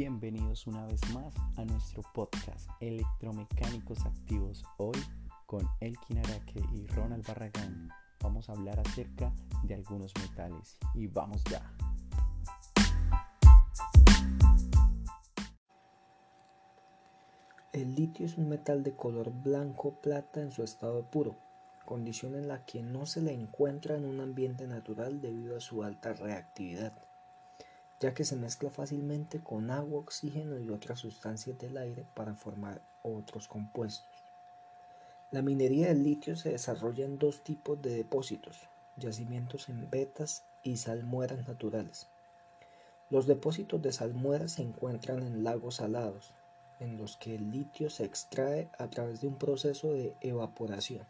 Bienvenidos una vez más a nuestro podcast Electromecánicos Activos. Hoy con Elkin Araque y Ronald Barragán vamos a hablar acerca de algunos metales y vamos ya. El litio es un metal de color blanco-plata en su estado puro, condición en la que no se le encuentra en un ambiente natural debido a su alta reactividad ya que se mezcla fácilmente con agua, oxígeno y otras sustancias del aire para formar otros compuestos. La minería del litio se desarrolla en dos tipos de depósitos, yacimientos en vetas y salmueras naturales. Los depósitos de salmueras se encuentran en lagos salados, en los que el litio se extrae a través de un proceso de evaporación.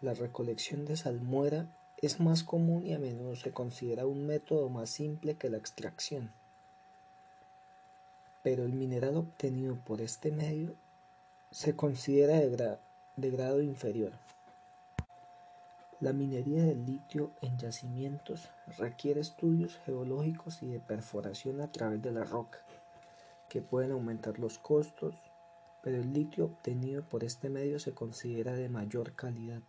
La recolección de salmuera es más común y a menudo se considera un método más simple que la extracción. Pero el mineral obtenido por este medio se considera de, grado inferior. La minería del litio en yacimientos requiere estudios geológicos y de perforación a través de la roca, que pueden aumentar los costos, pero el litio obtenido por este medio se considera de mayor calidad.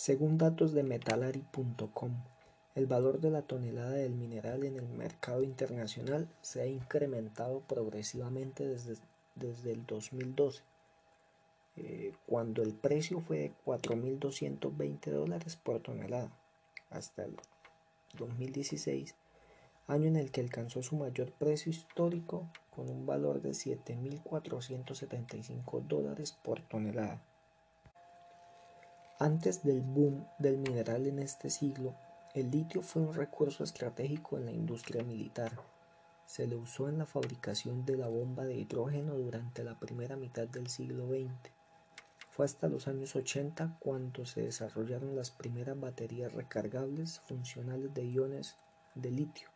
Según datos de Metalari.com, el valor de la tonelada del mineral en el mercado internacional se ha incrementado progresivamente desde, desde el 2012, eh, cuando el precio fue de 4.220 dólares por tonelada, hasta el 2016, año en el que alcanzó su mayor precio histórico con un valor de 7.475 dólares por tonelada. Antes del boom del mineral en este siglo, el litio fue un recurso estratégico en la industria militar. Se le usó en la fabricación de la bomba de hidrógeno durante la primera mitad del siglo XX. Fue hasta los años 80 cuando se desarrollaron las primeras baterías recargables funcionales de iones de litio.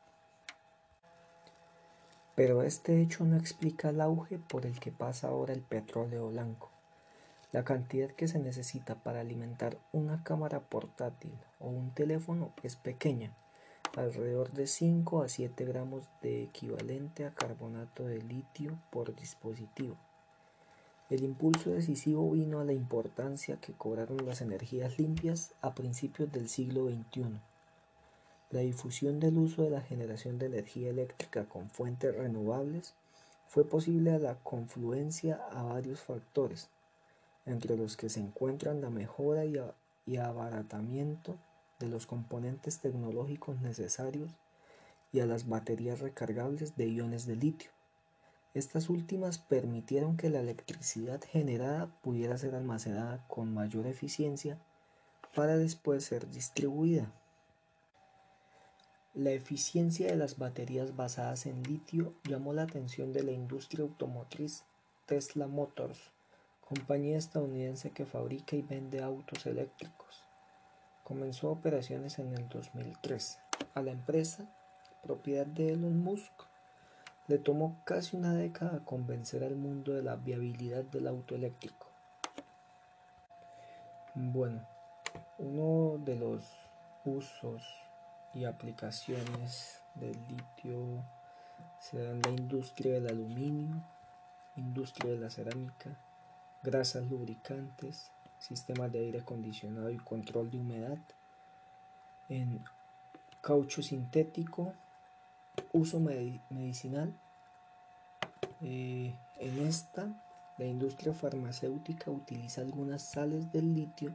Pero este hecho no explica el auge por el que pasa ahora el petróleo blanco. La cantidad que se necesita para alimentar una cámara portátil o un teléfono es pequeña, alrededor de 5 a 7 gramos de equivalente a carbonato de litio por dispositivo. El impulso decisivo vino a la importancia que cobraron las energías limpias a principios del siglo XXI. La difusión del uso de la generación de energía eléctrica con fuentes renovables fue posible a la confluencia a varios factores, entre los que se encuentran la mejora y, abaratamiento de los componentes tecnológicos necesarios y a las baterías recargables de iones de litio. Estas últimas permitieron que la electricidad generada pudiera ser almacenada con mayor eficiencia para después ser distribuida. La eficiencia de las baterías basadas en litio llamó la atención de la industria automotriz Tesla Motors, compañía estadounidense que fabrica y vende autos eléctricos. Comenzó operaciones en el 2003. A la empresa, propiedad de Elon Musk, le tomó casi una década convencer al mundo de la viabilidad del auto eléctrico. Bueno, uno de los usos y aplicaciones del litio se en la industria del aluminio, industria de la cerámica, grasas lubricantes, sistemas de aire acondicionado y control de humedad, en caucho sintético, uso medicinal. Eh, en esta, la industria farmacéutica utiliza algunas sales del litio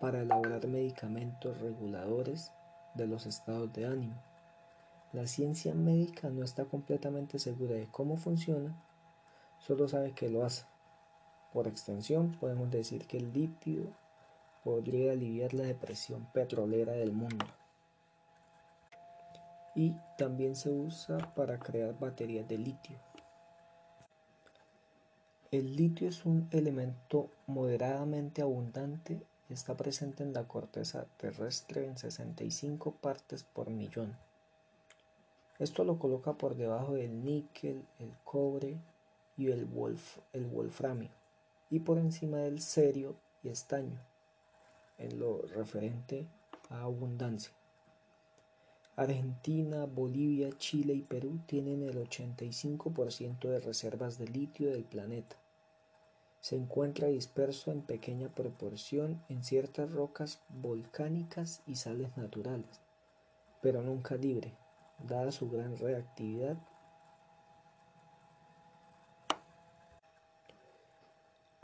para elaborar medicamentos reguladores de los estados de ánimo. La ciencia médica no está completamente segura de cómo funciona, solo sabe que lo hace. Por extensión, podemos decir que el litio podría aliviar la depresión petrolera del mundo. Y también se usa para crear baterías de litio. El litio es un elemento moderadamente abundante y está presente en la corteza terrestre en 65 partes por millón. Esto lo coloca por debajo del níquel, el cobre y el wolframio y por encima del serio y estaño en lo referente a abundancia. Argentina, Bolivia, Chile y Perú tienen el 85% de reservas de litio del planeta. Se encuentra disperso en pequeña proporción en ciertas rocas volcánicas y sales naturales, pero nunca libre, dada su gran reactividad.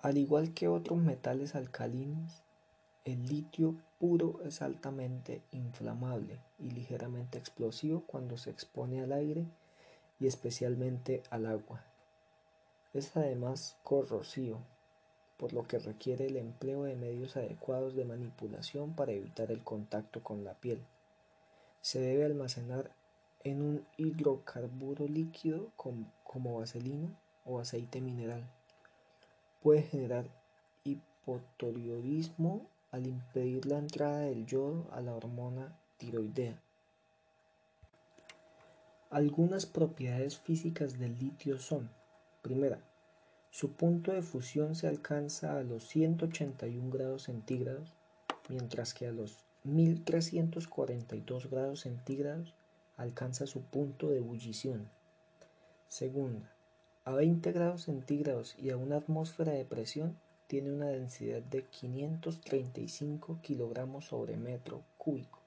Al igual que otros metales alcalinos, el litio puro es altamente inflamable y ligeramente explosivo cuando se expone al aire y especialmente al agua. Es además corrosivo, por lo que requiere el empleo de medios adecuados de manipulación para evitar el contacto con la piel. Se debe almacenar en un hidrocarburo líquido como vaselina o aceite mineral. Puede generar hipotiroidismo al impedir la entrada del yodo a la hormona tiroidea. Algunas propiedades físicas del litio son, primera, su punto de fusión se alcanza a los 181 grados centígrados, mientras que a los 1342 grados centígrados alcanza su punto de ebullición. Segunda, a 20 grados centígrados y a una atmósfera de presión tiene una densidad de 535 kilogramos sobre metro cúbico.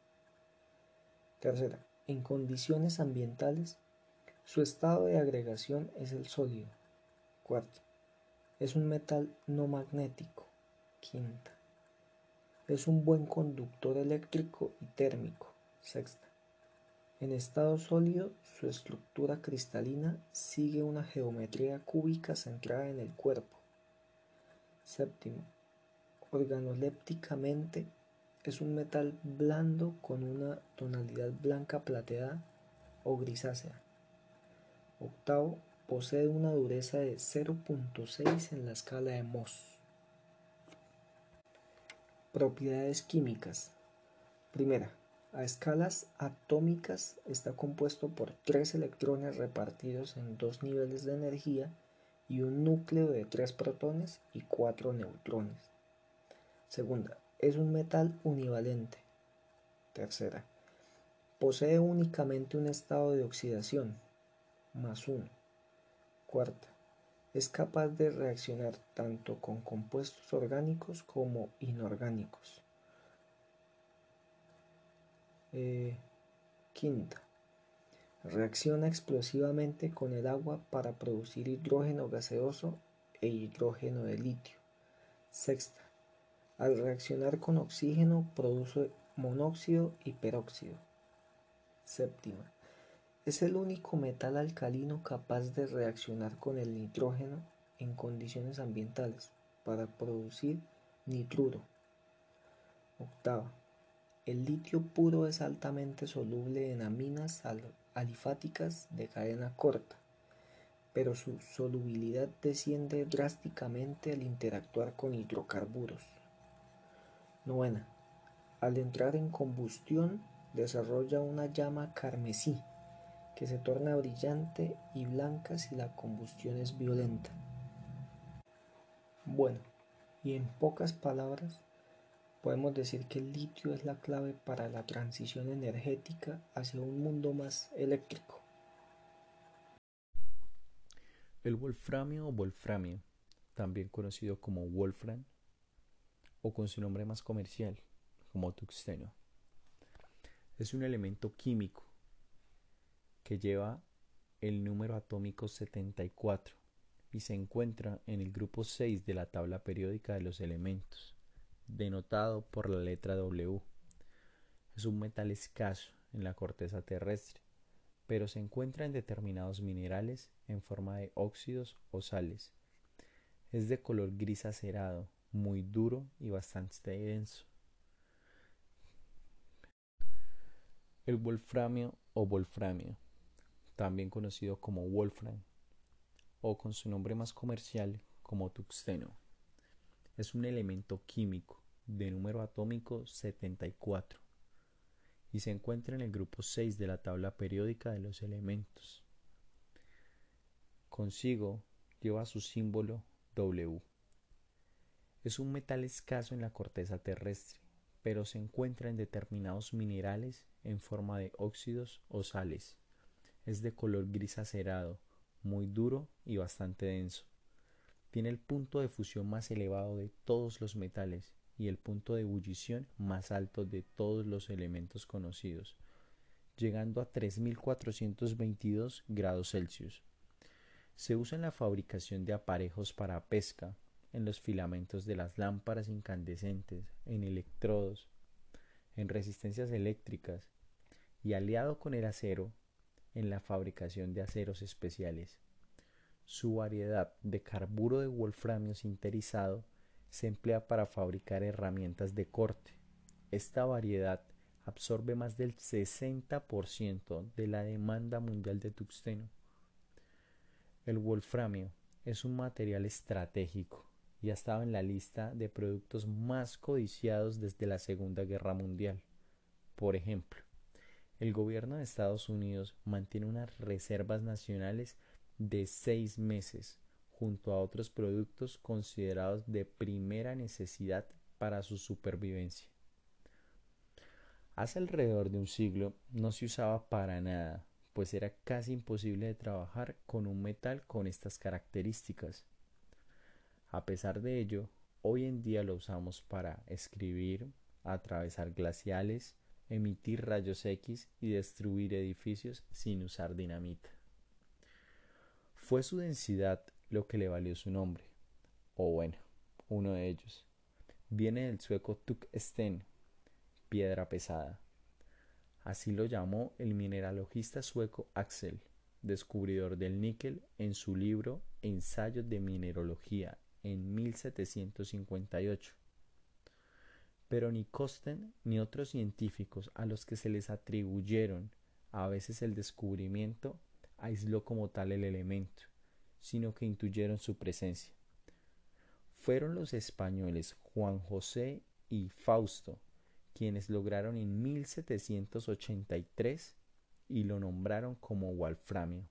Tercera, en condiciones ambientales, su estado de agregación es el sólido. Cuarta, es un metal no magnético. Quinta, es un buen conductor eléctrico y térmico. Sexta, en estado sólido, su estructura cristalina sigue una geometría cúbica centrada en el cuerpo Séptimo, organolépticamente es un metal blando con una tonalidad blanca plateada o grisácea. Octavo, posee una dureza de 0.6 en la escala de Mohs. Propiedades químicas. Primera, a escalas atómicas está compuesto por tres electrones repartidos en dos niveles de energía y un núcleo de tres protones y cuatro neutrones. Segunda, es un metal univalente. Tercera, posee únicamente un estado de oxidación, más uno. Cuarta, es capaz de reaccionar tanto con compuestos orgánicos como inorgánicos. Eh, quinta, Reacciona explosivamente con el agua para producir hidrógeno gaseoso e hidrógeno de litio. Sexta. Al reaccionar con oxígeno produce monóxido y peróxido. Séptima. Es el único metal alcalino capaz de reaccionar con el nitrógeno en condiciones ambientales para producir nitruro. Octava. El litio puro es altamente soluble en aminas alifáticas de cadena corta, pero su solubilidad desciende drásticamente al interactuar con hidrocarburos. Novena. Al entrar en combustión desarrolla una llama carmesí que se torna brillante y blanca si la combustión es violenta. Bueno, y en pocas palabras, Podemos decir que el litio es la clave para la transición energética hacia un mundo más eléctrico. El wolframio o wolframio, también conocido como wolfram o con su nombre más comercial, como tuxteno, es un elemento químico que lleva el número atómico 74 y se encuentra en el grupo 6 de la tabla periódica de los elementos denotado por la letra W. Es un metal escaso en la corteza terrestre, pero se encuentra en determinados minerales en forma de óxidos o sales. Es de color gris acerado, muy duro y bastante denso. El wolframio o wolframio, también conocido como wolfram, o con su nombre más comercial como tuxteno, es un elemento químico de número atómico 74 y se encuentra en el grupo 6 de la tabla periódica de los elementos. Consigo lleva su símbolo W. Es un metal escaso en la corteza terrestre, pero se encuentra en determinados minerales en forma de óxidos o sales. Es de color gris acerado, muy duro y bastante denso. Tiene el punto de fusión más elevado de todos los metales y el punto de ebullición más alto de todos los elementos conocidos, llegando a 3422 grados Celsius. Se usa en la fabricación de aparejos para pesca, en los filamentos de las lámparas incandescentes, en electrodos, en resistencias eléctricas y aliado con el acero en la fabricación de aceros especiales. Su variedad de carburo de wolframio sinterizado se emplea para fabricar herramientas de corte. Esta variedad absorbe más del 60% de la demanda mundial de tuxteno. El wolframio es un material estratégico y ha estado en la lista de productos más codiciados desde la Segunda Guerra Mundial. Por ejemplo, el gobierno de Estados Unidos mantiene unas reservas nacionales de seis meses junto a otros productos considerados de primera necesidad para su supervivencia. Hace alrededor de un siglo no se usaba para nada, pues era casi imposible de trabajar con un metal con estas características. A pesar de ello, hoy en día lo usamos para escribir, atravesar glaciales, emitir rayos X y destruir edificios sin usar dinamita. Fue su densidad lo que le valió su nombre, o bueno, uno de ellos. Viene del sueco Tuksten, piedra pesada. Así lo llamó el mineralogista sueco Axel, descubridor del níquel, en su libro Ensayos de Mineralogía en 1758. Pero ni Kosten ni otros científicos a los que se les atribuyeron a veces el descubrimiento aisló como tal el elemento, sino que intuyeron su presencia. Fueron los españoles Juan José y Fausto quienes lograron en 1783 y lo nombraron como wolframio.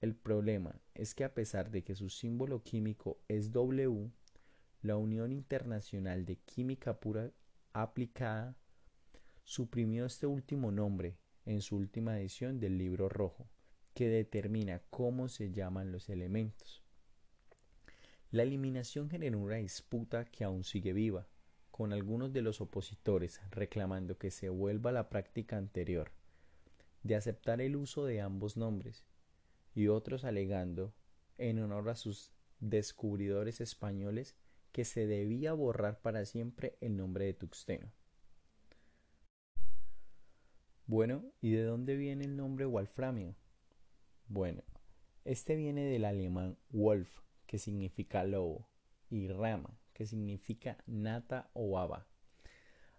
El problema es que a pesar de que su símbolo químico es W, la Unión Internacional de Química Pura Aplicada suprimió este último nombre en su última edición del libro rojo, que determina cómo se llaman los elementos. La eliminación generó una disputa que aún sigue viva, con algunos de los opositores reclamando que se vuelva a la práctica anterior, de aceptar el uso de ambos nombres, y otros alegando, en honor a sus descubridores españoles, que se debía borrar para siempre el nombre de Tuxteno. Bueno, ¿y de dónde viene el nombre Wolframio? Bueno, este viene del alemán Wolf, que significa lobo, y Rama, que significa nata o baba.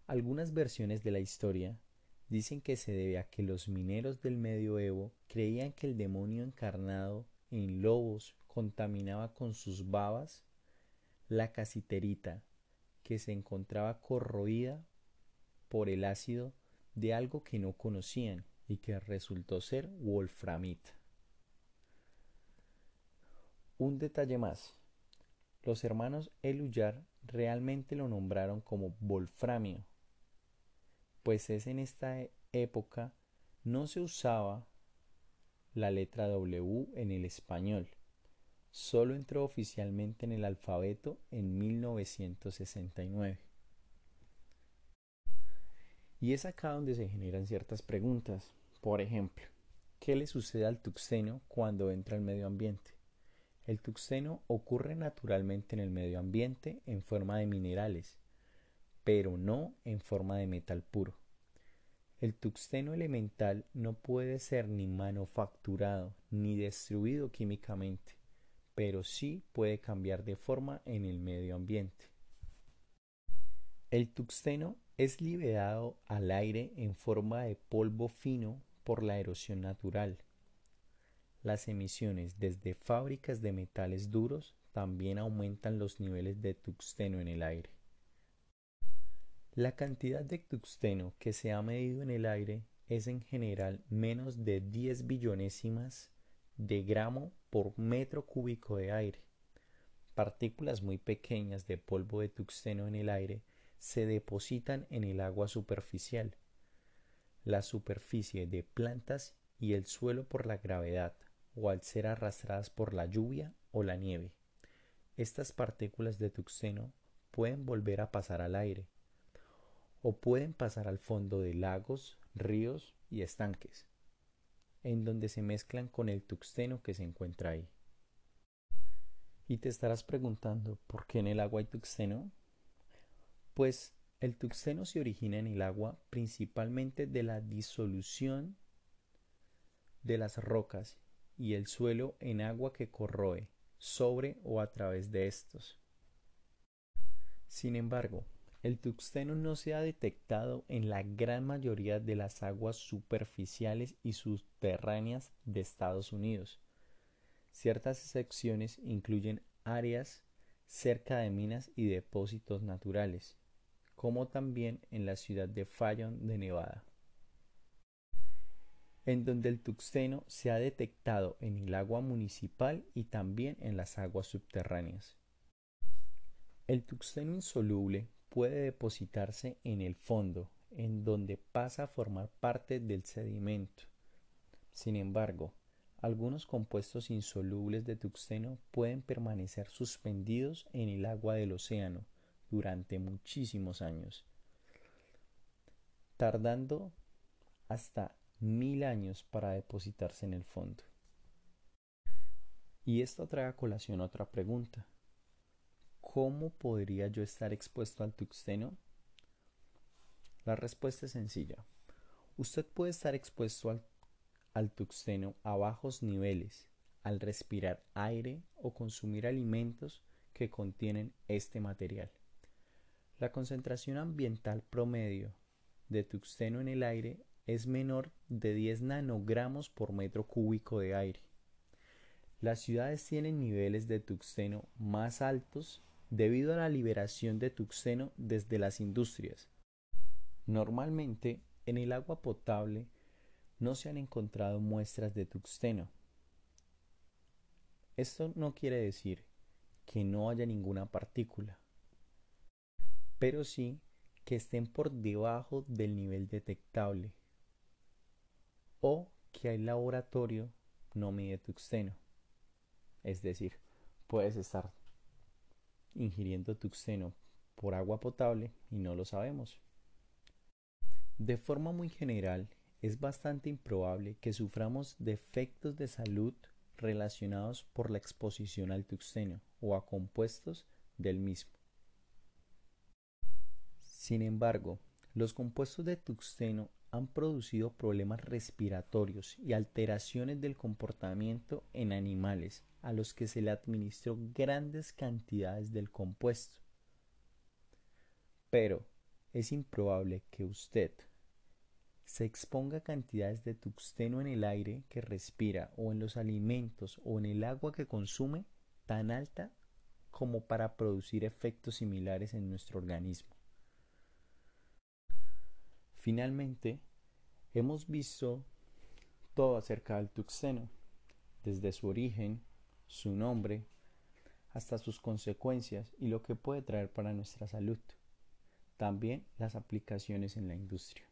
Algunas versiones de la historia dicen que se debe a que los mineros del medioevo creían que el demonio encarnado en lobos contaminaba con sus babas la casiterita que se encontraba corroída por el ácido de algo que no conocían y que resultó ser wolframita. Un detalle más. Los hermanos Eluyar realmente lo nombraron como wolframio pues es en esta época no se usaba la letra W en el español. Solo entró oficialmente en el alfabeto en 1969. Y es acá donde se generan ciertas preguntas. Por ejemplo, ¿qué le sucede al tuxeno cuando entra al medio ambiente? El tuxeno ocurre naturalmente en el medio ambiente en forma de minerales, pero no en forma de metal puro. El tuxteno elemental no puede ser ni manufacturado ni destruido químicamente, pero sí puede cambiar de forma en el medio ambiente. El tuxteno es liberado al aire en forma de polvo fino por la erosión natural. Las emisiones desde fábricas de metales duros también aumentan los niveles de tuxteno en el aire. La cantidad de tuxteno que se ha medido en el aire es en general menos de 10 billonésimas de gramo por metro cúbico de aire. Partículas muy pequeñas de polvo de tuxteno en el aire se depositan en el agua superficial, la superficie de plantas y el suelo por la gravedad o al ser arrastradas por la lluvia o la nieve. Estas partículas de tuxeno pueden volver a pasar al aire o pueden pasar al fondo de lagos, ríos y estanques, en donde se mezclan con el tuxeno que se encuentra ahí. Y te estarás preguntando, ¿por qué en el agua hay tuxeno? Pues el tuxeno se origina en el agua principalmente de la disolución de las rocas y el suelo en agua que corroe sobre o a través de estos. Sin embargo, el tuxteno no se ha detectado en la gran mayoría de las aguas superficiales y subterráneas de Estados Unidos. Ciertas excepciones incluyen áreas cerca de minas y depósitos naturales, como también en la ciudad de Fallon de Nevada en donde el tuxteno se ha detectado en el agua municipal y también en las aguas subterráneas. El tuxteno insoluble puede depositarse en el fondo, en donde pasa a formar parte del sedimento. Sin embargo, algunos compuestos insolubles de tuxteno pueden permanecer suspendidos en el agua del océano durante muchísimos años, tardando hasta mil años para depositarse en el fondo. Y esto trae a colación otra pregunta. ¿Cómo podría yo estar expuesto al tuxteno? La respuesta es sencilla. Usted puede estar expuesto al, al tuxteno a bajos niveles al respirar aire o consumir alimentos que contienen este material. La concentración ambiental promedio de tuxteno en el aire es menor de 10 nanogramos por metro cúbico de aire. Las ciudades tienen niveles de tuxeno más altos debido a la liberación de tuxeno desde las industrias. Normalmente, en el agua potable no se han encontrado muestras de tuxteno. Esto no quiere decir que no haya ninguna partícula, pero sí que estén por debajo del nivel detectable o que el laboratorio no mide tuxteno. Es decir, puedes estar ingiriendo tuxteno por agua potable y no lo sabemos. De forma muy general, es bastante improbable que suframos defectos de salud relacionados por la exposición al tuxteno o a compuestos del mismo. Sin embargo, los compuestos de tuxteno han producido problemas respiratorios y alteraciones del comportamiento en animales a los que se le administró grandes cantidades del compuesto. Pero es improbable que usted se exponga a cantidades de tuxteno en el aire que respira o en los alimentos o en el agua que consume tan alta como para producir efectos similares en nuestro organismo. Finalmente, hemos visto todo acerca del tuxeno, desde su origen, su nombre, hasta sus consecuencias y lo que puede traer para nuestra salud. También las aplicaciones en la industria.